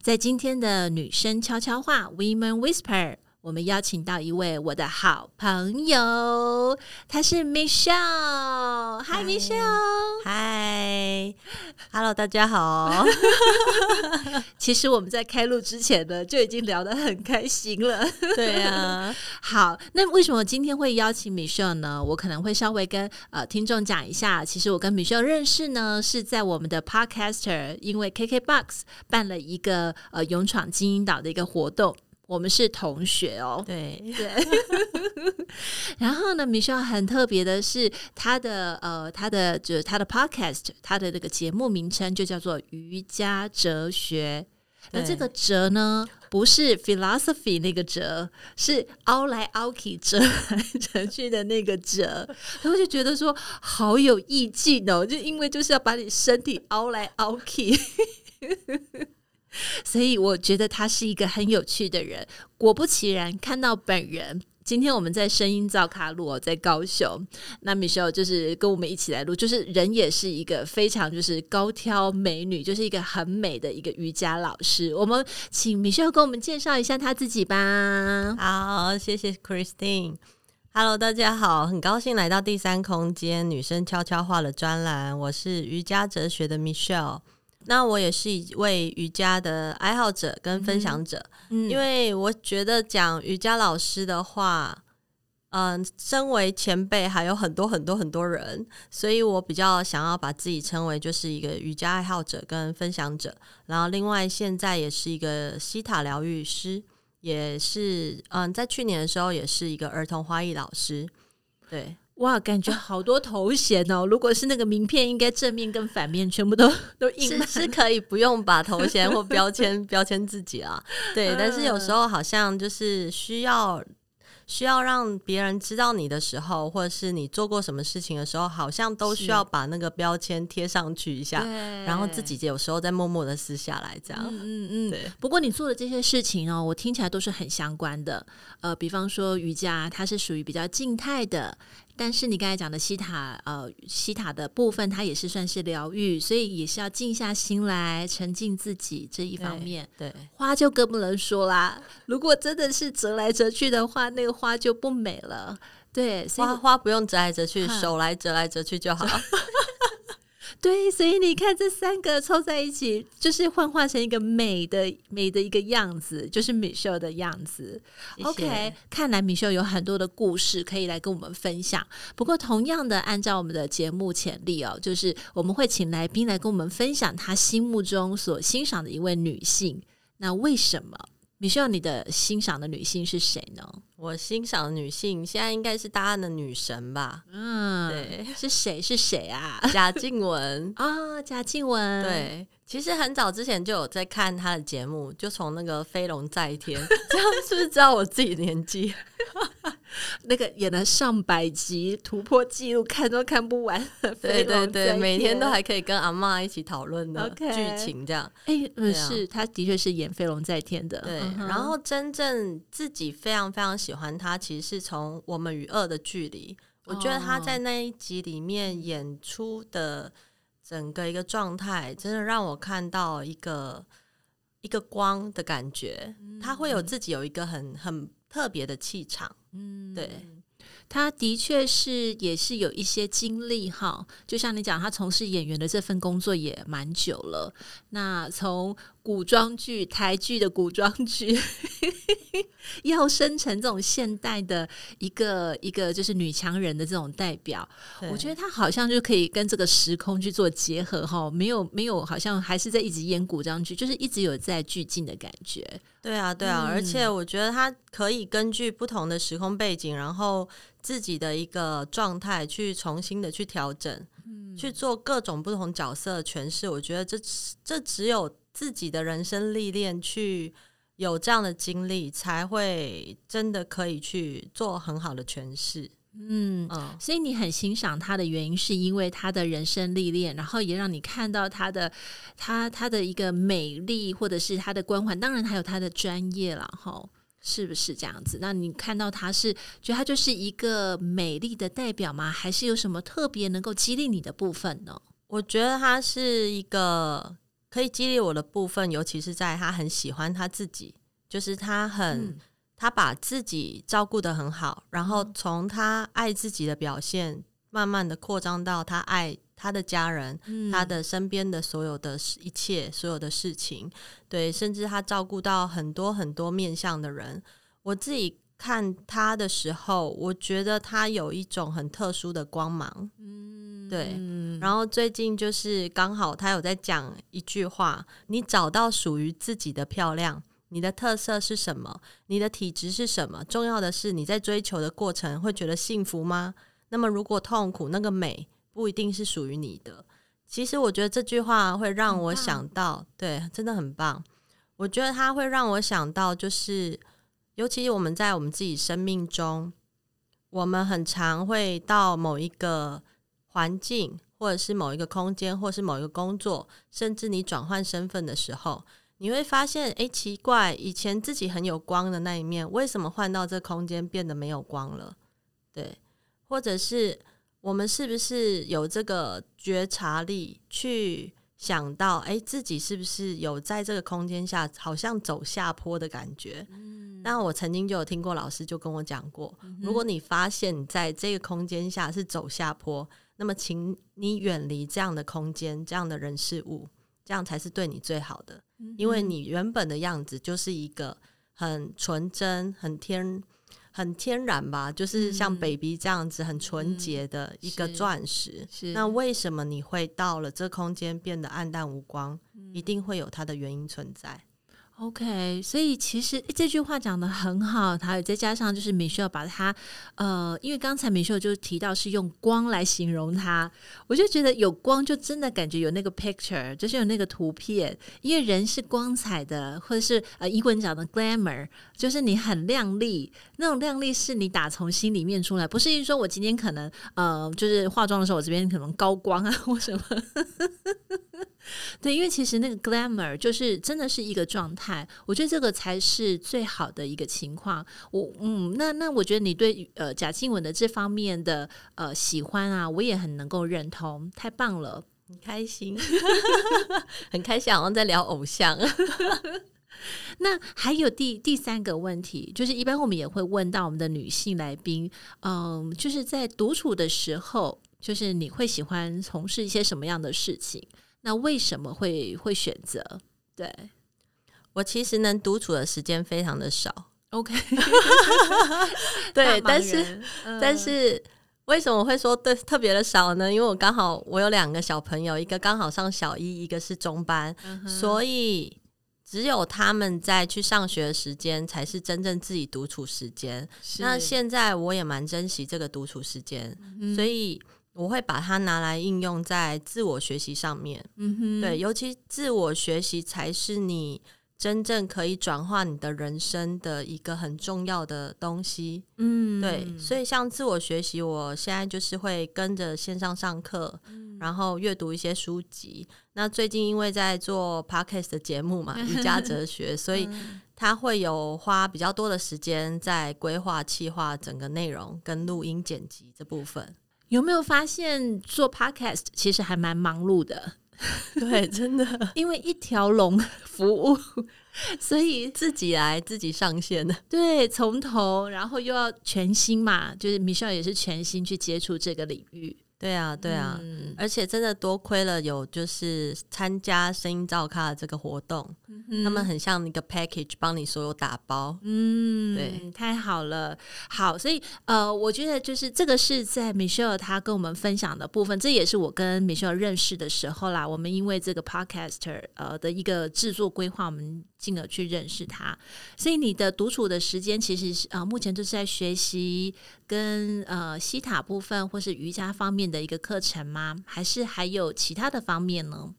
在今天的女生悄悄话 （Women Whisper），我们邀请到一位我的好朋友，他是 Michelle。Hi Michelle，Hi，Hello，大家好。其实我们在开录之前呢，就已经聊得很开心了。对呀、啊，好，那为什么今天会邀请 Michelle 呢？我可能会稍微跟呃听众讲一下，其实我跟 Michelle 认识呢，是在我们的 Podcaster，因为 KKBOX 办了一个呃勇闯金银岛的一个活动。我们是同学哦，对对。然后呢，Michelle 很特别的是，他的呃，他的就是他的 podcast，他的这个节目名称就叫做瑜伽哲学。那这个“哲”呢，不是 philosophy 那个“哲”，是凹来凹去、折来折去的那个“哲”。然后就觉得说好有意境哦，就因为就是要把你身体凹来凹去。所以我觉得他是一个很有趣的人。果不其然，看到本人，今天我们在声音造卡路，在高雄。那 Michelle 就是跟我们一起来录，就是人也是一个非常就是高挑美女，就是一个很美的一个瑜伽老师。我们请 Michelle 跟我们介绍一下她自己吧。好，谢谢 Christine。Hello，大家好，很高兴来到第三空间女生悄悄话的专栏。我是瑜伽哲学的 Michelle。那我也是一位瑜伽的爱好者跟分享者，嗯，因为我觉得讲瑜伽老师的话，嗯、呃，身为前辈还有很多很多很多人，所以我比较想要把自己称为就是一个瑜伽爱好者跟分享者，然后另外现在也是一个西塔疗愈师，也是嗯、呃，在去年的时候也是一个儿童花艺老师，对。哇，感觉好多头衔哦！如果是那个名片，应该正面跟反面全部都都印满。是可以不用把头衔或标签标签自己啊。对，但是有时候好像就是需要。需要让别人知道你的时候，或者是你做过什么事情的时候，好像都需要把那个标签贴上去一下，然后自己有时候再默默的撕下来，这样。嗯嗯嗯。对。不过你做的这些事情哦，我听起来都是很相关的。呃，比方说瑜伽，它是属于比较静态的。但是你刚才讲的西塔，呃，西塔的部分，它也是算是疗愈，所以也是要静下心来，沉浸自己这一方面。对，对花就更不能说啦，如果真的是折来折去的话，那个花就不美了。对，花花不用折来折去，手来折来折去就好。对，所以你看这三个凑在一起，就是幻化成一个美的美的一个样子，就是 Michelle 的样子。谢谢。OK，看来 Michelle 有很多的故事可以来跟我们分享。不过，同样的，按照我们的节目潜力哦，就是我们会请来宾来跟我们分享他心目中所欣赏的一位女性。那为什么？Michelle，你的欣赏的女性是谁呢？我欣赏的女性现在应该是大家的女神吧？嗯，对，是谁？是谁啊？贾静雯啊，贾静雯。对，其实很早之前就有在看她的节目，就从那个《飞龙在天》，这样是不是知道我自己的年纪？那个演了上百集，突破纪录，看都看不完。对对对，每天都还可以跟阿妈一起讨论的剧情，这样。哎、是，他的确是演《飞龙在天》的。对，然后真正自己非常非常喜欢他，其实是从《我们与恶的距离》。我觉得他在那一集里面演出的整个一个状态，真的让我看到一个一个光的感觉。他会有自己有一个很很。特别的气场，嗯，对，他的确是也是有一些经历哈，就像你讲，他从事演员的这份工作也蛮久了，那从。古装剧、台剧的古装剧，要生成这种现代的一个一个就是女强人的这种代表，我觉得她好像就可以跟这个时空去做结合哈，没有没有，好像还是在一直演古装剧，就是一直有在剧进的感觉。对啊，对啊，嗯，而且我觉得她可以根据不同的时空背景，然后自己的一个状态去重新的去调整，嗯，去做各种不同角色的诠释。我觉得这这只有自己的人生历练，去有这样的经历，才会真的可以去做很好的诠释。嗯，所以你很欣赏他的原因，是因为他的人生历练，然后也让你看到他的他他的一个美丽，或者是他的光环，当然还有他的专业了，哈，是不是这样子？那你看到他是觉得他就是一个美丽的代表吗？还是有什么特别能够激励你的部分呢？我觉得他是一个可以激励我的部分，尤其是在他很喜欢他自己，就是他很。嗯他把自己照顾得很好，然后从他爱自己的表现，慢慢的扩张到他爱他的家人，嗯、他的身边的所有的一切，所有的事情，对，甚至他照顾到很多很多面向的人。我自己看他的时候，我觉得他有一种很特殊的光芒，嗯，对。然后最近就是刚好他有在讲一句话：“你找到属于自己的漂亮。”你的特色是什么？你的体质是什么？重要的是你在追求的过程会觉得幸福吗？那么如果痛苦，那个美不一定是属于你的。其实我觉得这句话会让我想到，对，真的很棒。我觉得它会让我想到，就是尤其我们在我们自己生命中，我们很常会到某一个环境，或者是某一个空间，或是某一个工作，甚至你转换身份的时候。你会发现，诶，奇怪，以前自己很有光的那一面，为什么换到这空间变得没有光了？对，或者是我们是不是有这个觉察力，去想到，诶，自己是不是有在这个空间下，好像走下坡的感觉？嗯，那我曾经就有听过老师就跟我讲过，嗯，如果你发现你在这个空间下是走下坡，那么请你远离这样的空间，这样的人事物。这样才是对你最好的，因为你原本的样子就是一个很纯真、很天、很天然吧，就是像 baby 这样子很纯洁的一个钻石。是，那为什么你会到了这空间变得暗淡无光？一定会有它的原因存在。OK，所以其实这句话讲得很好，还有再加上就是 Michelle 把它，呃，因为刚才 Michelle 就提到是用光来形容它，我就觉得有光就真的感觉有那个 picture，就是有那个图片，因为人是光彩的，或者是呃英文讲的 glamour，就是你很亮丽，那种亮丽是你打从心里面出来，不是说我今天可能呃就是化妆的时候我这边可能高光啊或什么。对，因为其实那个 glamour 就是真的是一个状态，我觉得这个才是最好的一个情况。我嗯，那那我觉得你对呃贾静雯的这方面的呃喜欢啊，我也很能够认同，太棒了，很开心，很开心，好像在聊偶像。那还有第第三个问题，就是一般我们也会问到我们的女性来宾，嗯、呃，就是在独处的时候，就是你会喜欢从事一些什么样的事情？那为什么会会选择？对，我其实能独处的时间非常的少。OK，对，但是、嗯、但是为什么会说对特别的少呢？因为我刚好我有两个小朋友，一个刚好上小一，一个是中班，嗯、所以只有他们在去上学的时间才是真正自己独处时间。那现在我也蛮珍惜这个独处时间，嗯、所以。我会把它拿来应用在自我学习上面，嗯哼，对，尤其自我学习才是你真正可以转化你的人生的一个很重要的东西，嗯，对，所以像自我学习，我现在就是会跟着线上上课，嗯、然后阅读一些书籍。那最近因为在做 Podcast 的节目嘛，瑜伽哲学，所以他会有花比较多的时间在规划、企划整个内容跟录音剪辑这部分。有没有发现做 podcast 其实还蛮忙碌的？对，真的，因为一条龙服务，所以自己来自己上线的。对，从头，然后又要全新嘛，就是 Michelle 也是全新去接触这个领域。对啊，对啊，嗯、而且真的多亏了有就是参加声音照咖的这个活动，嗯、他们很像那个 package 帮你所有打包，嗯，对，太好了，好，所以呃，我觉得就是这个是在 Michelle 她跟我们分享的部分，这也是我跟 Michelle 认识的时候啦，我们因为这个 podcaster 呃的一个制作规划，我们。进而去认识他。所以你的独处的时间其实是啊、呃，目前就是在学习跟呃西塔部分或是瑜伽方面的一个课程吗？还是还有其他的方面呢？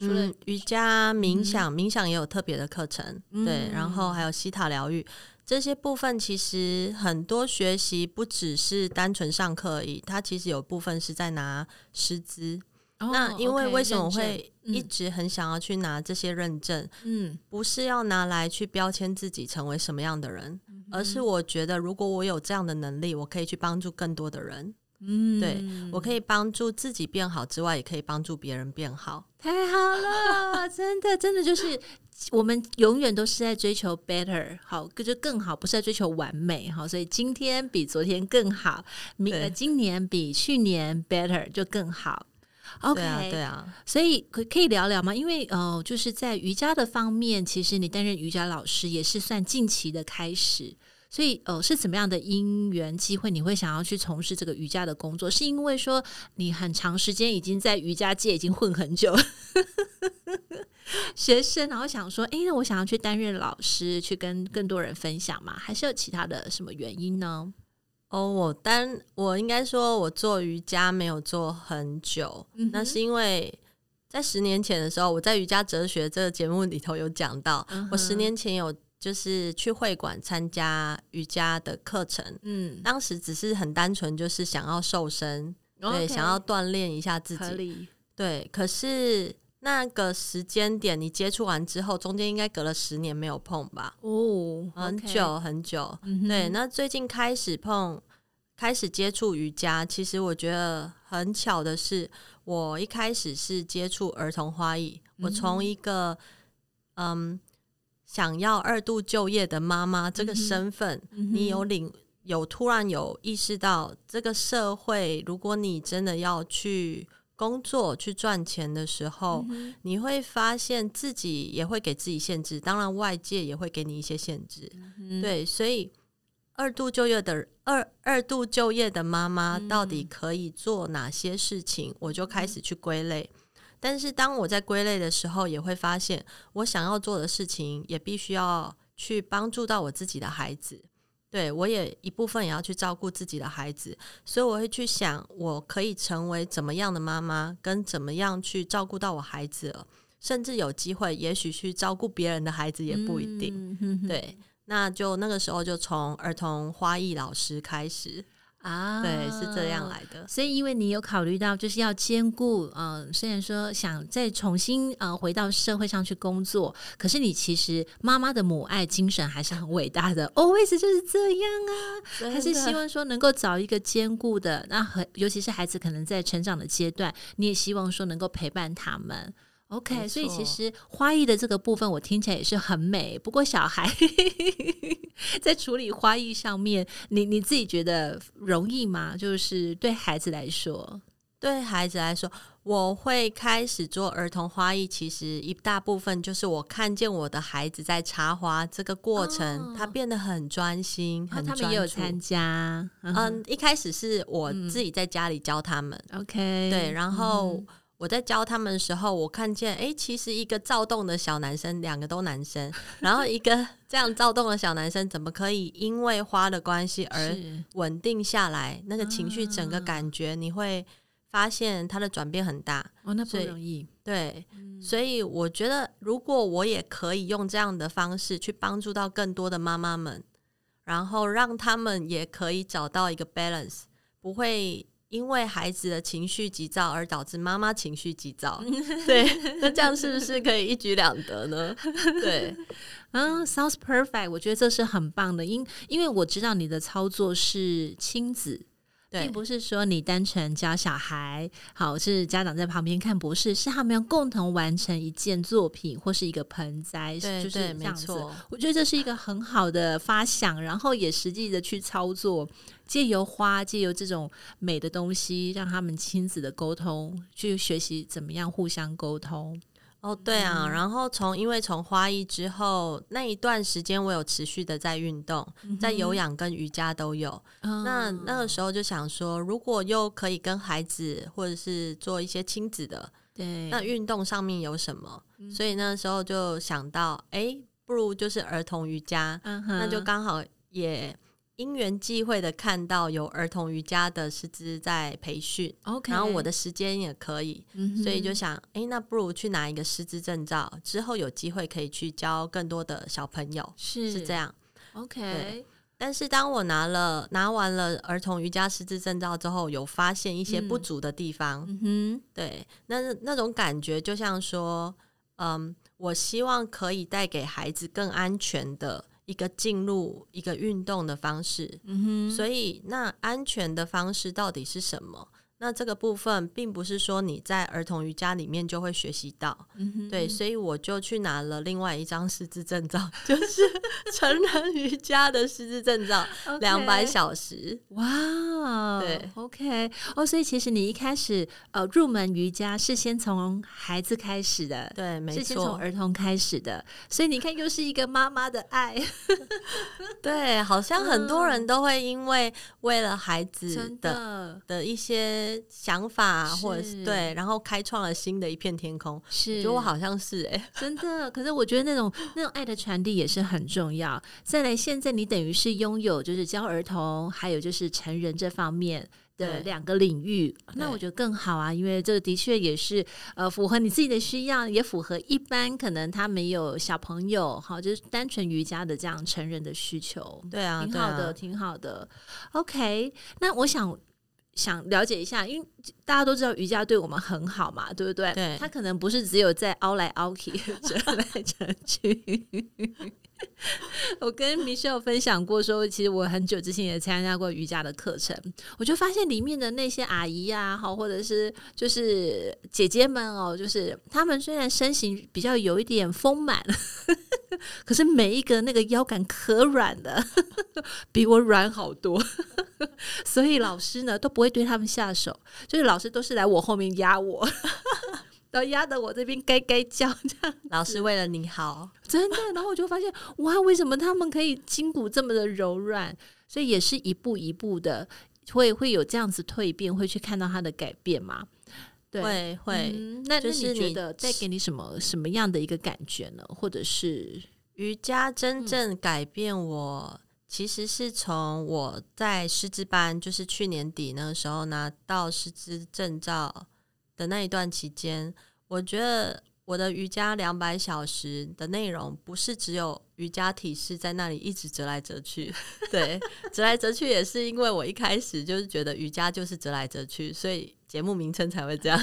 除了瑜伽、冥想，嗯、冥想也有特别的课程，嗯、对，然后还有西塔疗愈这些部分，其实很多学习不只是单纯上课而已，它其实有部分是在拿师资。哦、那因为为什么会一直很想要去拿这些认证？嗯，不是要拿来去标签自己成为什么样的人，嗯、而是我觉得如果我有这样的能力，我可以去帮助更多的人。嗯，对，我可以帮助自己变好之外，也可以帮助别人变好。太好了，真的，真的就是我们永远都是在追求 better，好，就更好，不是在追求完美，好，所以今天比昨天更好，明对今年比去年 better 就更好。OK，对啊，对啊，所以可可以聊聊吗？因为呃，就是在瑜伽的方面，其实你担任瑜伽老师也是算近期的开始。所以，呃，是怎么样的因缘机会，你会想要去从事这个瑜伽的工作？是因为说你很长时间已经在瑜伽界已经混很久，学生，然后想说，哎，那我想要去担任老师，去跟更多人分享嘛？还是有其他的什么原因呢？哦，我单我应该说，我做瑜伽没有做很久，嗯、那是因为在十年前的时候，我在瑜伽哲学这个节目里头有讲到，我十年前有。就是去会馆参加瑜伽的课程，嗯，当时只是很单纯，就是想要瘦身，对，Okay. 想要锻炼一下自己，理对。可是那个时间点，你接触完之后，中间应该隔了十年没有碰吧？哦，很久.很久。嗯、对，那最近开始碰，开始接触瑜伽，其实我觉得很巧的是，我一开始是接触儿童花艺，我从一个嗯。想要二度就业的妈妈这个身份，你有领有突然有意识到，这个社会，如果你真的要去工作去赚钱的时候，嗯、你会发现自己也会给自己限制，当然外界也会给你一些限制。嗯、对，所以二度就业的二二度就业的妈妈到底可以做哪些事情？嗯、我就开始去归类。但是当我在归类的时候，也会发现我想要做的事情也必须要去帮助到我自己的孩子。对，我也一部分也要去照顾自己的孩子，所以我会去想，我可以成为怎么样的妈妈，跟怎么样去照顾到我孩子，甚至有机会，也许去照顾别人的孩子也不一定。嗯、对，那就那个时候就从儿童花艺老师开始。啊，对，是这样来的。所以，因为你有考虑到，就是要兼顾，嗯、呃，虽然说想再重新呃回到社会上去工作，可是你其实妈妈的母爱精神还是很伟大的。Always 就是这样啊，还是希望说能够找一个兼顾的，那很尤其是孩子可能在成长的阶段，你也希望说能够陪伴他们。OK，所以其实花艺的这个部分，我听起来也是很美。不过小孩在处理花艺上面，你你自己觉得容易吗？就是对孩子来说，对孩子来说，我会开始做儿童花艺。其实一大部分就是我看见我的孩子在插花这个过程，哦、他变得很专心，很专注。哦、他们也有参加。嗯，嗯，一开始是我自己在家里教他们。OK，、嗯、对，然后。嗯我在教他们的时候，我看见，哎，其实一个躁动的小男生，两个都男生，然后一个 这样躁动的小男生，怎么可以因为花的关系而稳定下来？那个情绪，整个感觉，你会发现他的转变很大。哦，那不容易。对，嗯、所以我觉得，如果我也可以用这样的方式去帮助到更多的妈妈们，然后让他们也可以找到一个 balance，不会。因为孩子的情绪急躁而导致妈妈情绪急躁，对，那这样是不是可以一举两得呢？对，嗯，sounds perfect，我觉得这是很棒的，因因为我知道你的操作是亲子。并不是说你单纯教小孩，好，是家长在旁边看，博士，是他们要共同完成一件作品或是一个盆栽，对就是这样子。我觉得这是一个很好的发想，然后也实际的去操作，借由花，借由这种美的东西，让他们亲子的沟通，去学习怎么样互相沟通。哦，对啊，嗯、然后从因为从花艺之后那一段时间，我有持续的在运动，嗯、在有氧跟瑜伽都有。嗯、那那个时候就想说，如果又可以跟孩子或者是做一些亲子的，对，那运动上面有什么？嗯、所以那时候就想到，哎，不不如就是儿童瑜伽，嗯，那就刚好也因缘际会的看到有儿童瑜伽的师资在培训，OK，然后我的时间也可以，嗯，所以就想，哎，那不如去拿一个师资证照，之后有机会可以去教更多的小朋友，是。是这样，OK。但是当我拿了拿完了儿童瑜伽师资证照之后，有发现一些不足的地方。嗯哼，对，那那种感觉就像说，嗯，我希望可以带给孩子更安全的一个进入一个运动的方式。嗯哼，所以那安全的方式到底是什么？那这个部分并不是说你在儿童瑜伽里面就会学习到，嗯哼，对，所以我就去拿了另外一张师资证照，就是 成人瑜伽的师资证照，两百.小时。哇，对，OK，哦，所以其实你一开始呃入门瑜伽是先从孩子开始的，对，没错，是先从儿童开始的，所以你看又是一个妈妈的爱 对，好像很多人都会因为为了孩子的的，的一些。想法或者是对，然后开创了新的一片天空。是，我觉得我好像是哎、欸，真的。可是我觉得那种 那种爱的传递也是很重要。再来，现在你等于是拥有就是教儿童，还有就是成人这方面的两个领域，那我觉得更好啊，因为这个的确也是呃符合你自己的需要，也符合一般可能他没有小朋友哈，就是单纯瑜伽的这样成人的需求。对啊，挺好的，啊、挺好的。OK，那我想。想了解一下，因为大家都知道瑜伽对我们很好嘛，对不对？对，它可能不是只有在凹来凹去、折来折去。我跟 Michelle 分享过说，其实我很久之前也参加过瑜伽的课程，我就发现里面的那些阿姨呀，好，或者是就是姐姐们哦，就是她们虽然身形比较有一点丰满，可是每一个那个腰杆可软的，比我软好多，所以老师呢都不会对他们下手，就是老师都是来我后面压我。然后压得我这边该该叫，这样老师为了你好，真的。然后我就发现，哇，为什么他们可以筋骨这么的柔软？所以也是一步一步的，会会有这样子蜕变，会去看到他的改变嘛？对，会会。嗯、那就是你觉得带给你什么什么样的一个感觉呢？或者是瑜伽真正改变我，嗯、其实是从我在师资班，就是去年底那个时候拿到师资证照。的那一段期间，我觉得我的瑜伽两百小时的内容不是只有瑜伽体式在那里一直折来折去，对，折来折去也是因为我一开始就是觉得瑜伽就是折来折去，所以节目名称才会这样，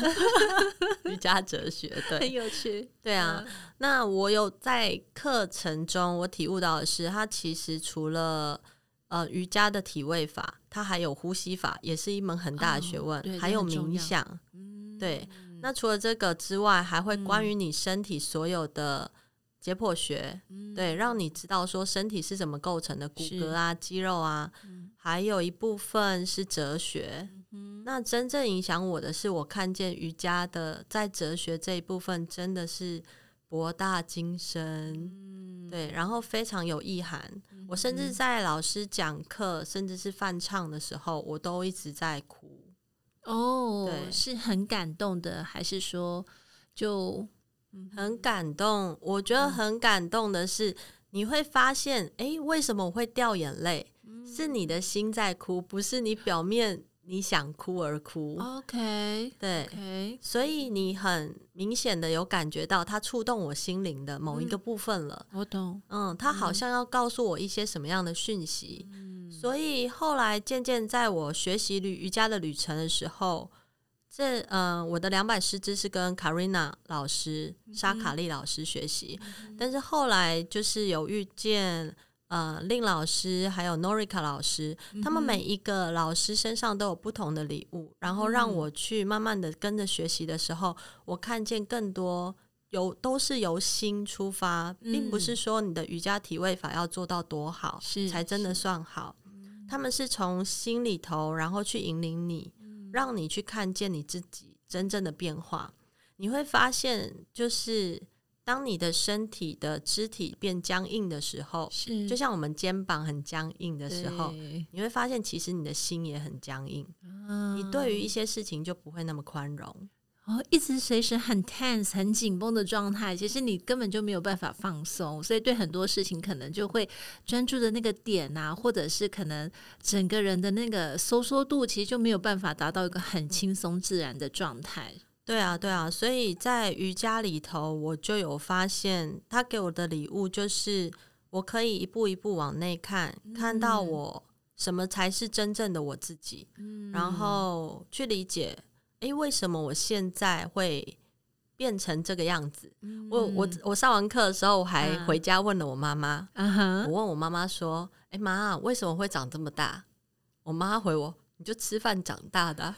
瑜伽哲学，对，很有趣，对啊。嗯、那我有在课程中我体悟到的是，它其实除了呃瑜伽的体位法，它还有呼吸法，也是一门很大的学问，哦、还有冥想。对，那除了这个之外，还会关于你身体所有的解剖学，嗯、对，让你知道说身体是怎么构成的，骨骼啊、肌肉啊，嗯、还有一部分是哲学。嗯、那真正影响我的是，我看见瑜伽的在哲学这一部分真的是博大精深，嗯、对，然后非常有意涵。嗯、我甚至在老师讲课，甚至是翻唱的时候，我都一直在哭。哦，对是很感动的，还是说就很感动？我觉得很感动的是，你会发现，哎、欸，为什么我会掉眼泪？嗯、是你的心在哭，不是你表面。你想哭而哭，OK，对，OK，所以你很明显的有感觉到它触动我心灵的某一个部分了。嗯、我懂，嗯，它好像要告诉我一些什么样的讯息。嗯、所以后来渐渐在我学习旅瑜伽的旅程的时候，这嗯，我的两百师资是跟 Karina 老师、沙卡利老师学习，但是后来就是有遇见。呃，令老师还有 Norika 老师，嗯、他们每一个老师身上都有不同的礼物，然后让我去慢慢的跟着学习的时候，嗯、我看见更多由都是由心出发，嗯、并不是说你的瑜伽体位法要做到多好是才真的算好，他们是从心里头，然后去引领你，嗯、让你去看见你自己真正的变化，你会发现就是。当你的身体的肢体变僵硬的时候，是就像我们肩膀很僵硬的时候，你会发现其实你的心也很僵硬，嗯、你对于一些事情就不会那么宽容。哦，一直随时很 tense、很紧绷的状态，其实你根本就没有办法放松，所以对很多事情可能就会专注的那个点啊，或者是可能整个人的那个收缩度，其实就没有办法达到一个很轻松自然的状态。对啊，对啊，所以在瑜伽里头，我就有发现，他给我的礼物就是我可以一步一步往内看，嗯、看到我什么才是真正的我自己，嗯、然后去理解。诶，为什么我现在会变成这个样子？嗯、我我我上完课的时候，我还回家问了我妈妈。啊、我问我妈妈说：“诶，妈，为什么会长这么大？”我妈回我：“你就吃饭长大的。”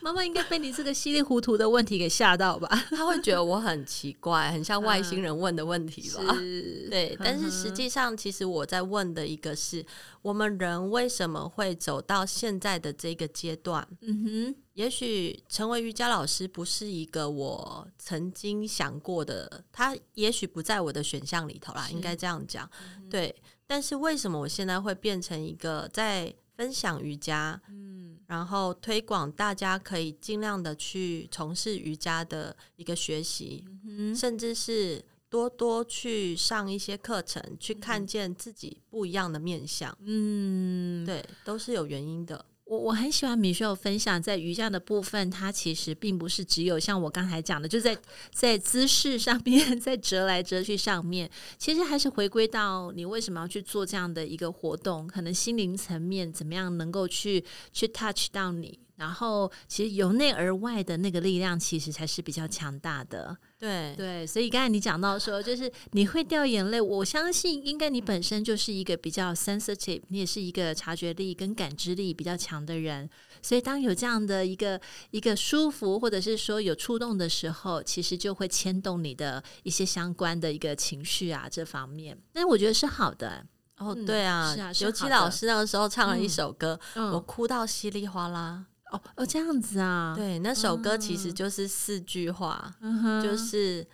妈妈应该被你这个稀里糊涂的问题给吓到吧？她会觉得我很奇怪，很像外星人问的问题吧？嗯、对，但是实际上，其实我在问的一个是：我们人为什么会走到现在的这个阶段？嗯哼，也许成为瑜伽老师不是一个我曾经想过的，他也许不在我的选项里头啦，应该这样讲。嗯、对，但是为什么我现在会变成一个在分享瑜伽？嗯。然后推广，大家可以尽量的去从事瑜伽的一个学习，嗯、甚至是多多去上一些课程，去看见自己不一样的面相。嗯，对，都是有原因的。我很喜欢米秀分享在瑜伽的部分，它其实并不是只有像我刚才讲的，就在在姿势上面，在折来折去上面，其实还是回归到你为什么要去做这样的一个活动，可能心灵层面怎么样能够去去 touch 到你。然后，其实由内而外的那个力量，其实才是比较强大的。对对，所以刚才你讲到说，就是你会掉眼泪，我相信应该你本身就是一个比较 sensitive，你也是一个察觉力跟感知力比较强的人。所以当有这样的一个一个舒服，或者是说有触动的时候，其实就会牵动你的一些相关的一个情绪啊，这方面。但是我觉得是好的。哦，对啊，是啊，尤其老师那个时候唱了一首歌，嗯、我哭到稀里哗啦。哦哦，这样子啊，对，那首歌其实就是四句话，嗯、就是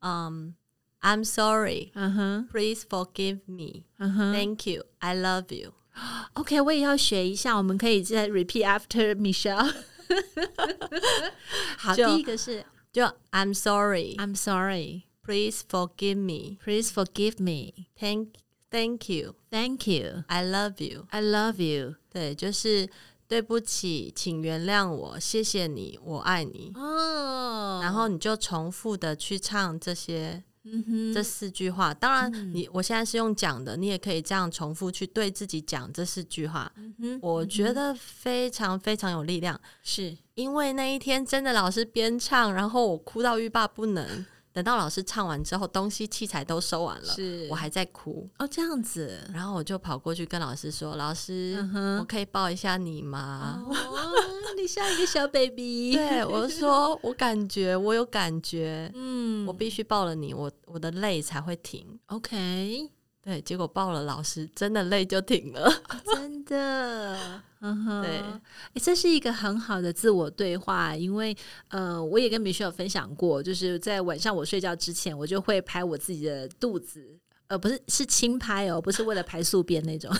嗯、um,，I'm sorry，嗯哼，Please forgive me，嗯哼，Thank you，I love you。OK，我也要学一下，我们可以再 repeat after Michelle。好，就第一个是就 I'm sorry，I'm sorry，Please forgive me，Please forgive me，Thank，Thank you，Thank you，I love you，I love you。对，就是。 对不起，请原谅我，谢谢你，我爱你。哦，然后你就重复的去唱这些，嗯哼，这四句话。当然，你我现在是用讲的，你也可以这样重复去对自己讲这四句话。我觉得非常非常有力量，是因为那一天真的老师边唱，然后我哭到欲罢不能。等到老师唱完之后，东西器材都收完了，是我还在哭哦，这样子，然后我就跑过去跟老师说：“老师，嗯哼，我可以抱一下你吗？”哦，你像一个小 baby。对，我说我感觉我有感觉，嗯，我必须抱了你，我我的泪才会停。OK，对，结果报了老师，真的累就停了，哦，真的。嗯哼，对，这是一个很好的自我对话，因为呃，我也跟 Michelle 分享过，就是在晚上我睡觉之前，我就会拍我自己的肚子，呃，不是，是轻拍哦，不是为了拍宿便那种。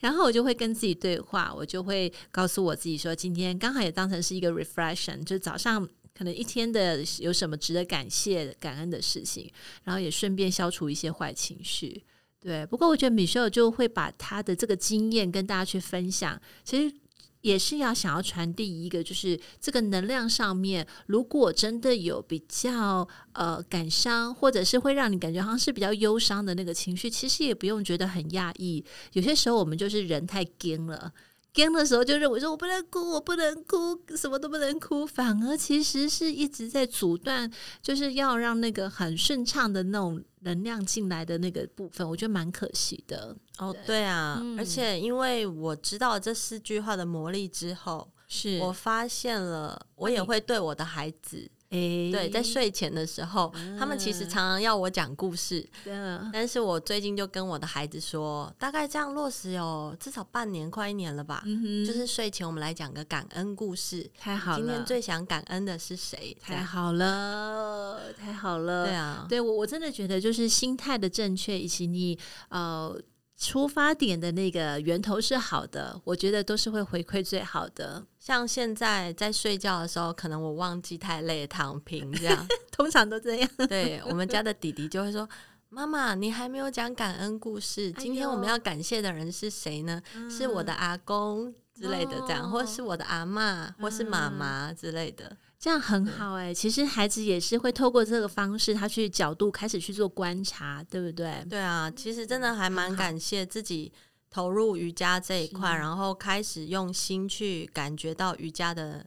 然后我就会跟自己对话，我就会告诉我自己说，今天刚好也当成是一个 reflection，就早上可能一天的有什么值得感谢、感恩的事情，然后也顺便消除一些坏情绪。对，不过我觉得 Michelle 就会把他的这个经验跟大家去分享，其实也是要想要传递一个，就是这个能量上面，如果真的有比较呃感伤，或者是会让你感觉好像是比较忧伤的那个情绪，其实也不用觉得很压抑。有些时候我们就是人太惊了。惊的时候就认为说我不能哭，我不能哭，什么都不能哭，反而其实是一直在阻断，就是要让那个很顺畅的那种能量进来的那个部分，我觉得蛮可惜的。哦，对啊，嗯、而且因为我知道这四句话的魔力之后，是我发现了，我也会对我的孩子。诶，对，在睡前的时候，嗯、他们其实常常要我讲故事。嗯、但是我最近就跟我的孩子说，大概这样落实有至少半年，快一年了吧。就是睡前我们来讲个感恩故事。太好了，今天最想感恩的是谁？太好了，太好了。对啊，对我我真的觉得就是心态的正确，以及你呃。出发点的那个源头是好的，我觉得都是会回馈最好的。像现在在睡觉的时候，可能我忘记太累躺平这样，通常都这样。对，我们家的弟弟就会说：“妈妈，你还没有讲感恩故事，今天我们要感谢的人是谁呢？哎、是我的阿公之类的，这样，哦、或是我的阿嬷，或是妈妈之类的。”这样很好哎、欸，其实孩子也是会透过这个方式，他去角度开始去做观察，对不对？对啊，其实真的还蛮感谢自己投入瑜伽这一块，然后开始用心去感觉到瑜伽的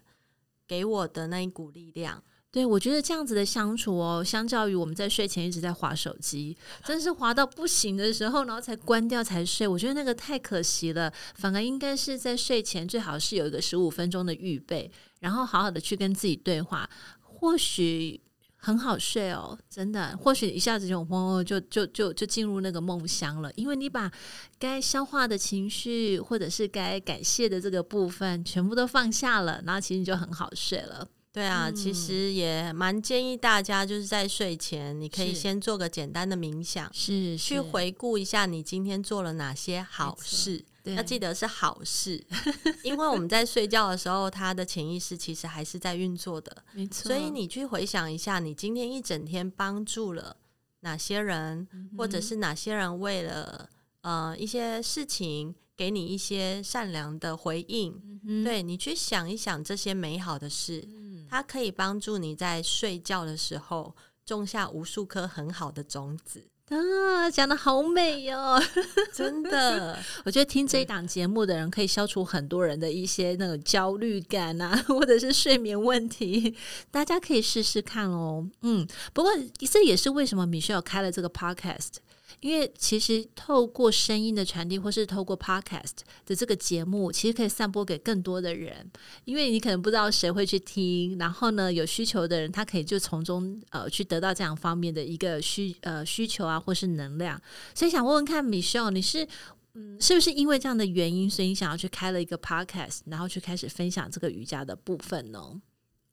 给我的那一股力量。对，我觉得这样子的相处哦，相较于我们在睡前一直在划手机，真是划到不行的时候，然后才关掉才睡，我觉得那个太可惜了。反而应该是在睡前最好是有一个十五分钟的预备。然后好好的去跟自己对话，或许很好睡哦，真的，或许一下子就砰就就就就进入那个梦乡了，因为你把该消化的情绪或者是该感谢的这个部分全部都放下了，然后其实你就很好睡了。对啊，嗯、其实也蛮建议大家就是在睡前，你可以先做个简单的冥想，是去回顾一下你今天做了哪些好事。要记得是好事，因为我们在睡觉的时候，他的潜意识其实还是在运作的，没错。所以你去回想一下，你今天一整天帮助了哪些人，嗯、或者是哪些人为了呃一些事情给你一些善良的回应，嗯、对，你去想一想这些美好的事，嗯、它可以帮助你在睡觉的时候种下无数颗很好的种子。啊，讲的好美哟、哦！真的，我觉得听这一档节目的人可以消除很多人的一些那种焦虑感啊，或者是睡眠问题。大家可以试试看哦。嗯，不过这也是为什么 Michelle 开了这个 Podcast。因为其实透过声音的传递，或是透过 Podcast 的这个节目，其实可以散播给更多的人。因为你可能不知道谁会去听，然后呢，有需求的人他可以就从中呃去得到这样方面的一个需呃需求啊，或是能量。所以想问问看，Michelle，你是嗯是不是因为这样的原因，所以你想要去开了一个 Podcast，然后去开始分享这个瑜伽的部分呢？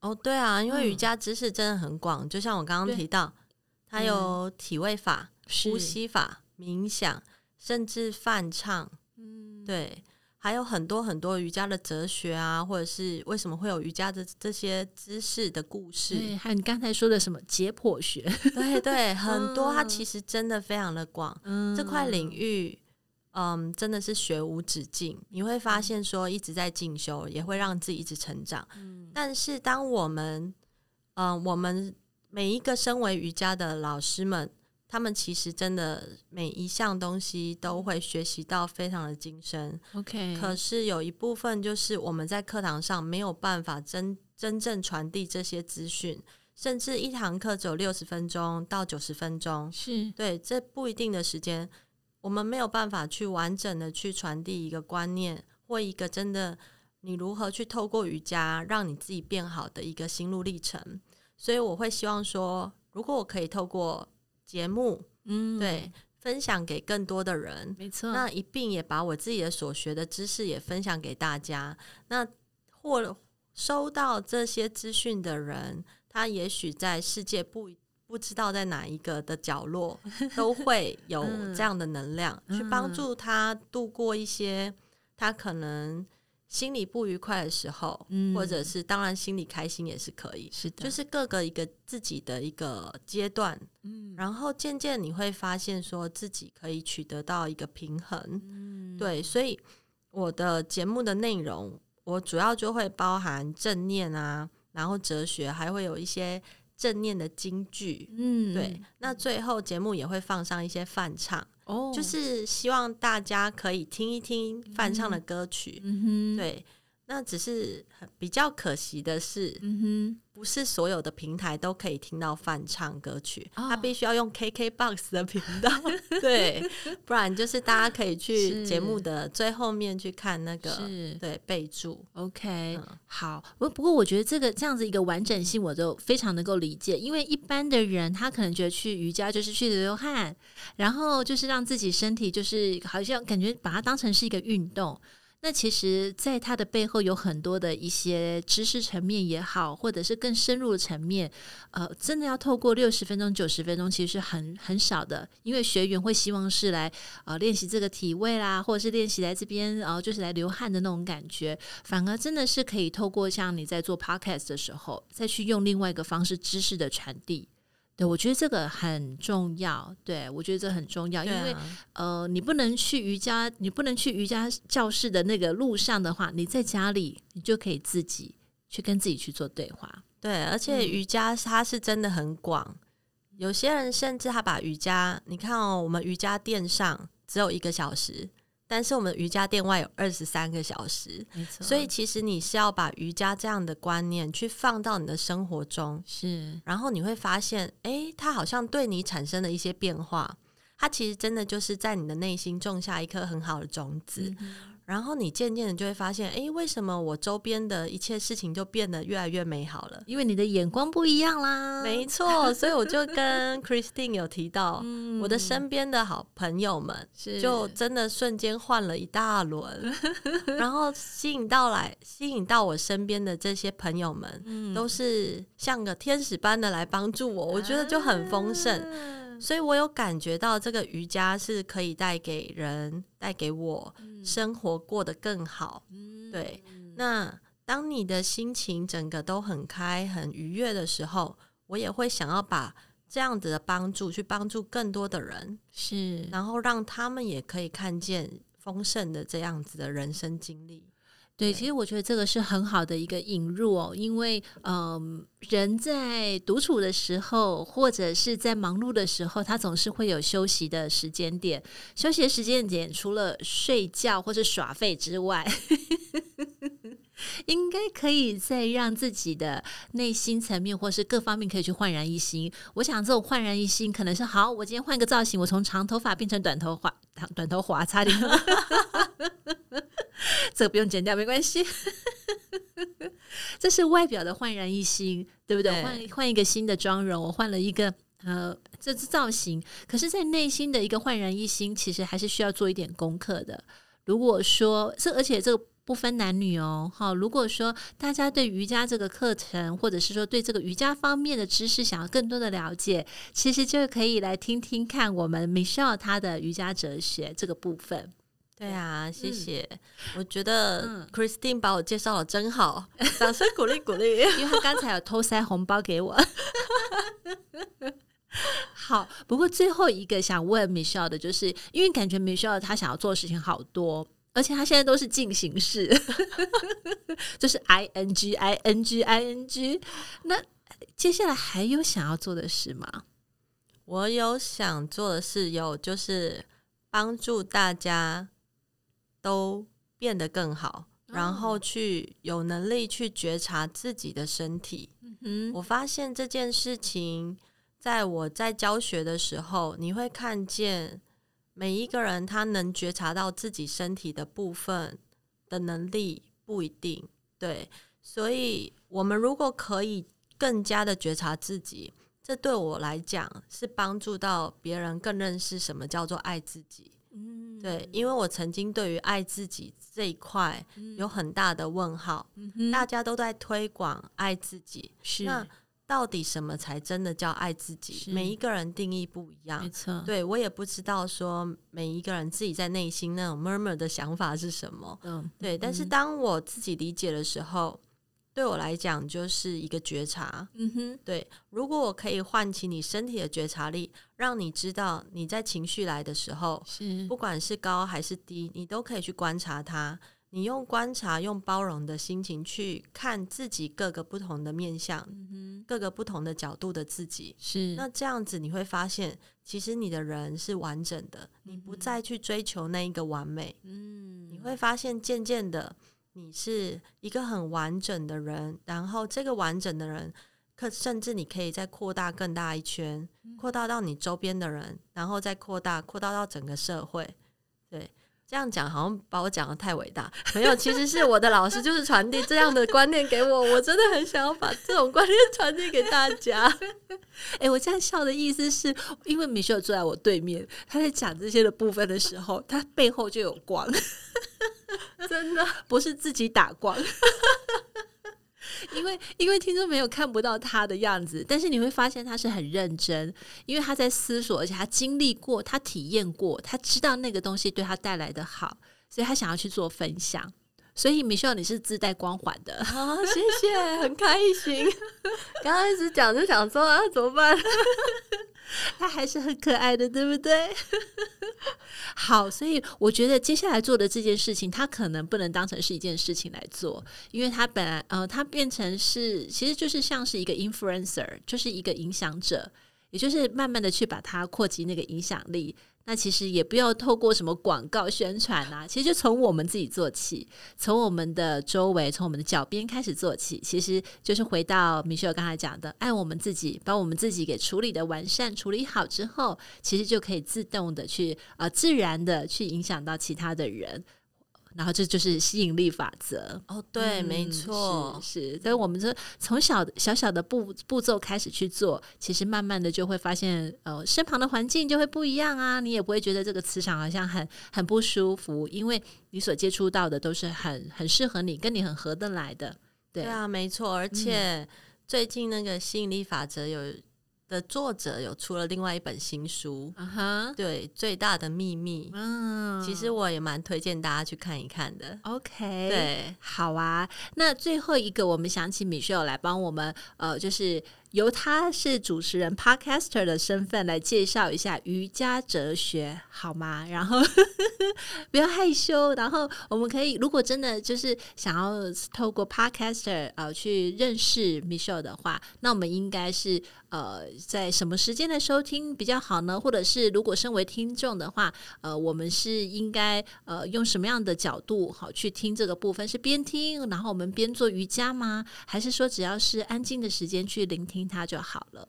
哦，对啊，因为瑜伽知识真的很广，嗯、就像我刚刚提到，它有体位法。呼吸法、冥想，甚至泛唱，嗯，对，还有很多很多瑜伽的哲学啊，或者是为什么会有瑜伽的这些知识的故事，对，还有你刚才说的什么解剖学，对对，很多，它其实真的非常的广，嗯，这块领域，嗯，真的是学无止境。你会发现说一直在进修，也会让自己一直成长。嗯，但是当我们，嗯，我们每一个身为瑜伽的老师们。他们其实真的每一项东西都会学习到非常的精深。OK，可是有一部分就是我们在课堂上没有办法真真正传递这些资讯，甚至一堂课只有六十分钟到九十分钟，是对这不一定的时间，我们没有办法去完整的去传递一个观念或一个真的你如何去透过瑜伽让你自己变好的一个心路历程。所以我会希望说，如果我可以透过节目，嗯，对，分享给更多的人，没错。那一并也把我自己的所学的知识也分享给大家。那或收到这些资讯的人，他也许在世界不不知道在哪一个的角落，都会有这样的能量，嗯、去帮助他度过一些他可能。心里不愉快的时候，嗯、或者是当然心里开心也是可以，是的，就是各个一个自己的一个阶段，嗯，然后渐渐你会发现说自己可以取得到一个平衡，嗯，对，所以我的节目的内容，我主要就会包含正念啊，然后哲学，还会有一些正念的金句，嗯，对，那最后节目也会放上一些泛唱。哦，就是希望大家可以听一听泛唱的歌曲，嗯哼，对。那只是比较可惜的是，嗯哼，不是所有的平台都可以听到翻唱歌曲，它必须要用 KKBOX 的频道，对，不然就是大家可以去节目的最后面去看那个，对，备注。OK，好。不不过我觉得这个这样子一个完整性，我就非常能够理解，因为一般的人他可能觉得去瑜伽就是去流流汗，然后就是让自己身体就是好像感觉把它当成是一个运动。那其实，在它的背后有很多的一些知识层面也好，或者是更深入的层面，呃，真的要透过六十分钟、九十分钟，其实是很很少的。因为学员会希望是来呃练习这个体位啦，或者是练习来这边，然后，呃，就是来流汗的那种感觉。反而真的是可以透过像你在做 podcast 的时候，再去用另外一个方式知识的传递。对，我觉得这个很重要。对，我觉得这很重要，因为、啊、呃，你不能去瑜伽，你不能去瑜伽教室的那个路上的话，你在家里，你就可以自己去跟自己去做对话。对，而且瑜伽它是真的很广，嗯、有些人甚至他把瑜伽，你看哦，我们瑜伽垫上只有一个小时。但是我们瑜伽店外有二十三个小时，没错。所以其实你是要把瑜伽这样的观念去放到你的生活中，是。然后你会发现，哎，它好像对你产生了一些变化。它其实真的就是在你的内心种下一颗很好的种子。嗯然后你渐渐的就会发现，哎，为什么我周边的一切事情就变得越来越美好了？因为你的眼光不一样啦。没错，所以我就跟 Christine 有提到，嗯、我的身边的好朋友们，就真的瞬间换了一大轮，然后吸引到来，吸引到我身边的这些朋友们，嗯、都是像个天使般的来帮助我，我觉得就很丰盛。啊所以我有感觉到这个瑜伽是可以带给人、带给我生活过得更好。嗯、对，那当你的心情整个都很开、很愉悦的时候，我也会想要把这样子的帮助去帮助更多的人，是，然后让他们也可以看见丰盛的这样子的人生经历。对，其实我觉得这个是很好的一个引入哦，因为嗯、呃，人在独处的时候，或者是在忙碌的时候，他总是会有休息的时间点。休息的时间点，除了睡觉或是耍废之外，应该可以再让自己的内心层面或是各方面可以去焕然一新。我想这种焕然一新，可能是好，我今天换个造型，我从长头发变成短头发，短头发差点。这个不用剪掉，没关系。这是外表的焕然一新，对不对？对，换换一个新的妆容，我换了一个呃，这次造型。可是，在内心的一个焕然一新，其实还是需要做一点功课的。如果说这，而且这个不分男女哦，好。如果说大家对瑜伽这个课程，或者是说对这个瑜伽方面的知识想要更多的了解，其实就可以来听听看我们 Michelle 她的瑜伽哲学这个部分。对啊，谢谢。嗯、我觉得 Christine 把我介绍的真好，掌声鼓励鼓励。因为他刚才有偷塞红包给我。好，不过最后一个想问 Michelle 的就是，因为感觉 Michelle 他想要做的事情好多，而且他现在都是进行式，就是 I N G I N G I N G。那接下来还有想要做的事吗？我有想做的事，有就是帮助大家。都变得更好，然后去有能力去觉察自己的身体。嗯哼，我发现这件事情，在我在教学的时候，你会看见每一个人他能觉察到自己身体的部分的能力不一定。对，所以我们如果可以更加的觉察自己，这对我来讲是帮助到别人更认识什么叫做爱自己。嗯，对，因为我曾经对于爱自己这一块有很大的问号。嗯，大家都在推广爱自己，是，那到底什么才真的叫爱自己？每一个人定义不一样，没错。对，我也不知道说每一个人自己在内心那种 murmur 的想法是什么。嗯，对。但是当我自己理解的时候。对我来讲，就是一个觉察。嗯哼，对。如果我可以唤起你身体的觉察力，让你知道你在情绪来的时候，是不管是高还是低，你都可以去观察它。你用观察、用包容的心情去看自己各个不同的面相，嗯，各个不同的角度的自己。是那这样子，你会发现，其实你的人是完整的。你不再去追求那一个完美。嗯，你会发现，渐渐的。你是一个很完整的人，然后这个完整的人，可甚至你可以再扩大更大一圈，扩大到你周边的人，然后再扩大，扩大到整个社会。对，这样讲好像把我讲的太伟大，没有，其实是我的老师就是传递这样的观念给我，我真的很想要把这种观念传递给大家。哎、欸，我这样笑的意思是因为 Michelle 坐在我对面，他在讲这些的部分的时候，他背后就有光。真的不是自己打光。因为因为听众没有看不到他的样子，但是你会发现他是很认真，因为他在思索，而且他经历过，他体验过，他知道那个东西对他带来的好，所以他想要去做分享。所以，Michelle，你是自带光环的 啊！谢谢，很开心。刚开始讲就想说啊，怎么办？他还是很可爱的，对不对？好，所以我觉得接下来做的这件事情，他可能不能当成是一件事情来做，因为他本来呃，他变成是，其实就是像是一个 influencer，就是一个影响者，也就是慢慢的去把它扩及那个影响力。那其实也不要透过什么广告宣传啊，其实就从我们自己做起，从我们的周围，从我们的脚边开始做起，其实就是回到米秀刚才讲的，爱我们自己，把我们自己给处理的完善、处理好之后，其实就可以自动的去啊自然的去影响到其他的人。然后这就是吸引力法则哦，对，嗯、没错，是，所以我们就从小小小的步步骤开始去做，其实慢慢的就会发现，呃，身旁的环境就会不一样啊，你也不会觉得这个磁场好像很很不舒服，因为你所接触到的都是很很适合你、跟你很合得来的。对，对啊，没错。而且最近那个吸引力法则有。的作者有出了另外一本新书，uh huh. 对，最大的秘密，嗯，其实我也蛮推荐大家去看一看的。OK，对，好啊。那最后一个，我们想请 Michelle 来帮我们，呃，就是。由他是主持人、Podcaster 的身份来介绍一下瑜伽哲学，好吗？然后 不要害羞。然后我们可以，如果真的就是想要透过 Podcaster 呃去认识 Michelle 的话，那我们应该是呃在什么时间的收听比较好呢？或者是如果身为听众的话，呃，我们是应该呃用什么样的角度好去听这个部分？是边听然后我们边做瑜伽吗？还是说只要是安静的时间去聆听？听它就好了。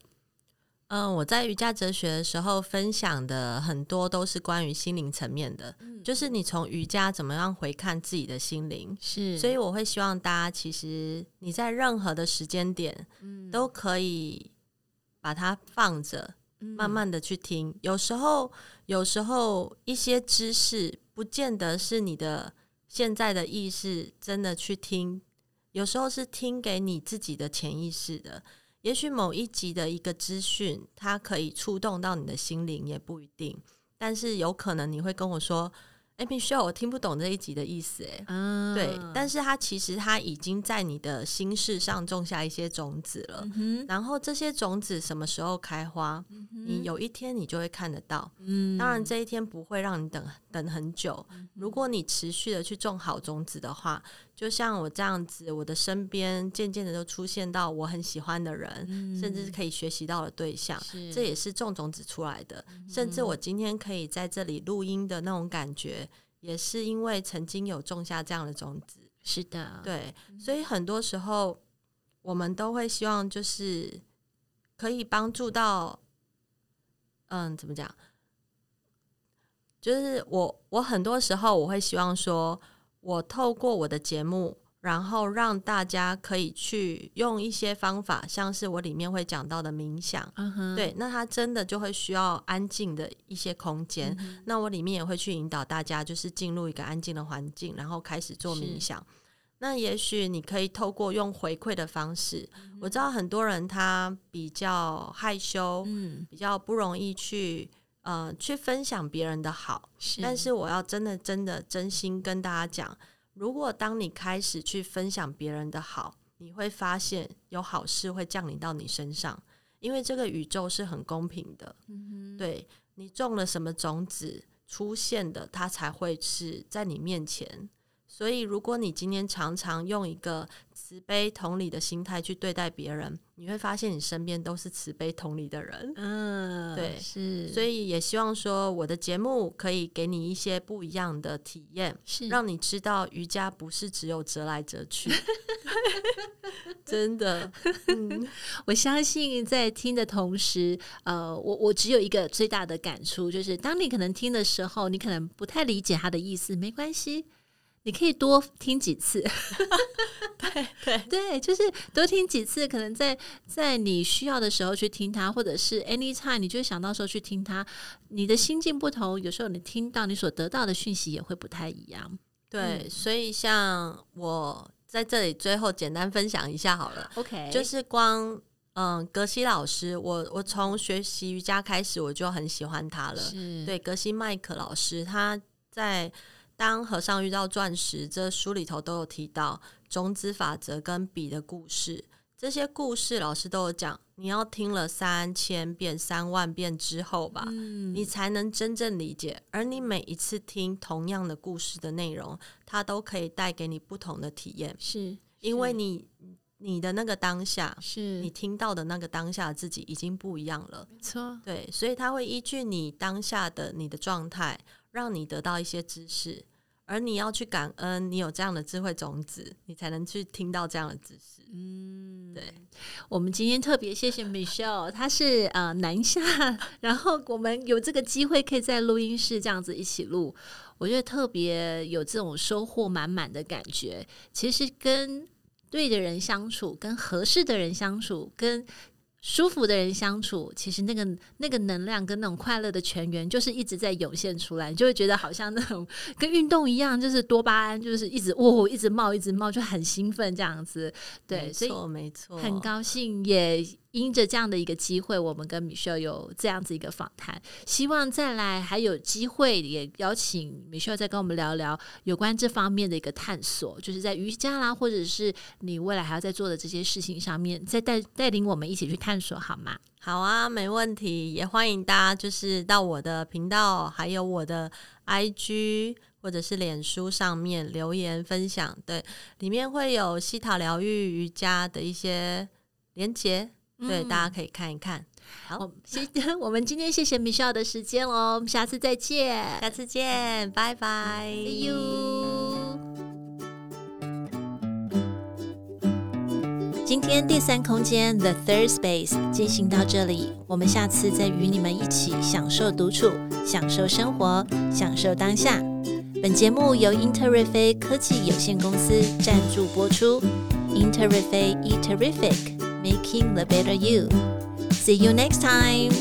嗯，我在瑜伽哲学的时候分享的很多都是关于心灵层面的，嗯、就是你从瑜伽怎么样回看自己的心灵。是，所以我会希望大家，其实你在任何的时间点，嗯、都可以把它放着，慢慢的去听。嗯、有时候，有时候一些知识不见得是你的现在的意识真的去听，有时候是听给你自己的潜意识的。也许某一集的一个资讯，它可以触动到你的心灵，也不一定。但是有可能你会跟我说。哎，Michelle，我听不懂这一集的意思，哎，嗯，对，但是它其实它已经在你的心事上种下一些种子了，嗯、然后这些种子什么时候开花，嗯、你有一天你就会看得到，嗯，当然这一天不会让你等等很久，如果你持续的去种好种子的话，就像我这样子，我的身边渐渐的都出现到我很喜欢的人，嗯、甚至是可以学习到的对象，这也是种种子出来的，嗯、甚至我今天可以在这里录音的那种感觉。也是因为曾经有种下这样的种子，是的，对，所以很多时候我们都会希望，就是可以帮助到，嗯，怎么讲？就是我，我很多时候我会希望说，我透过我的节目。然后让大家可以去用一些方法，像是我里面会讲到的冥想，uh huh. 对，那他真的就会需要安静的一些空间。Uh huh. 那我里面也会去引导大家，就是进入一个安静的环境，然后开始做冥想。那也许你可以透过用回馈的方式，uh. 我知道很多人他比较害羞，嗯、uh，huh. 比较不容易去呃去分享别人的好，是但是我要真的真的真心跟大家讲。如果当你开始去分享别人的好，你会发现有好事会降临到你身上，因为这个宇宙是很公平的。对，你种了什么种子，出现的它才会是在你面前。所以，如果你今天常常用一个慈悲同理的心态去对待别人，你会发现你身边都是慈悲同理的人。嗯，对，是。所以也希望说，我的节目可以给你一些不一样的体验，是让你知道瑜伽不是只有折来折去。真的，嗯，我相信在听的同时，呃，我我只有一个最大的感触，就是当你可能听的时候，你可能不太理解他的意思，没关系。你可以多听几次，对对 对，就是多听几次，可能在在你需要的时候去听它，或者是 anytime 你就想到时候去听它。你的心境不同，有时候你听到你所得到的讯息也会不太一样。对，嗯、所以像我在这里最后简单分享一下好了。OK，就是光嗯，格西老师，我我从学习瑜伽开始，我就很喜欢他了。是对，格西麦克老师，他在《当和尚遇到钻石》这书里头都有提到种子法则跟笔的故事。这些故事老师都有讲，你要听了三千遍、三万遍之后吧，嗯、你才能真正理解。而你每一次听同样的故事的内容，它都可以带给你不同的体验。是，因为你你的那个当下，是你听到的那个当下自己已经不一样了。没错，对，所以它会依据你当下的你的状态，让你得到一些知识。而你要去感恩，你有这样的智慧种子，你才能去听到这样的知识。嗯，对。我们今天特别谢谢 Michelle，她是呃南下，然后我们有这个机会可以在录音室这样子一起录，我觉得特别有这种收获满满的感觉。其实跟对的人相处，跟合适的人相处，跟舒服的人相处，其实那个那个能量跟那种快乐的泉源，就是一直在涌现出来，你就会觉得好像那种 跟运动一样，就是多巴胺，就是一直哦，一直冒，一直冒，就很兴奋这样子。对，没错，所以没错，很高兴也。因着这样的一个机会，我们跟 Michelle 有这样子一个访谈，希望再来还有机会也邀请 Michelle 再跟我们聊聊有关这方面的一个探索，就是在瑜伽啦，或者是你未来还要在做的这些事情上面，再带带领我们一起去探索，好吗？好啊，没问题，也欢迎大家就是到我的频道，还有我的 IG 或者是脸书上面留言分享，对，里面会有西塔疗愈瑜伽的一些连结。对，大家可以看一看。好，谢谢 我们今天谢谢 Michelle 的时间哦，我们下次再见，下次见，拜拜，See you。今天第三空间 The Third Space 进行到这里，我们下次再与你们一起享受独处，享受生活，享受当下。本节目由 Interific 科技有限公司赞助播出，Interific Eat Terrific。Making the better you. See you next time.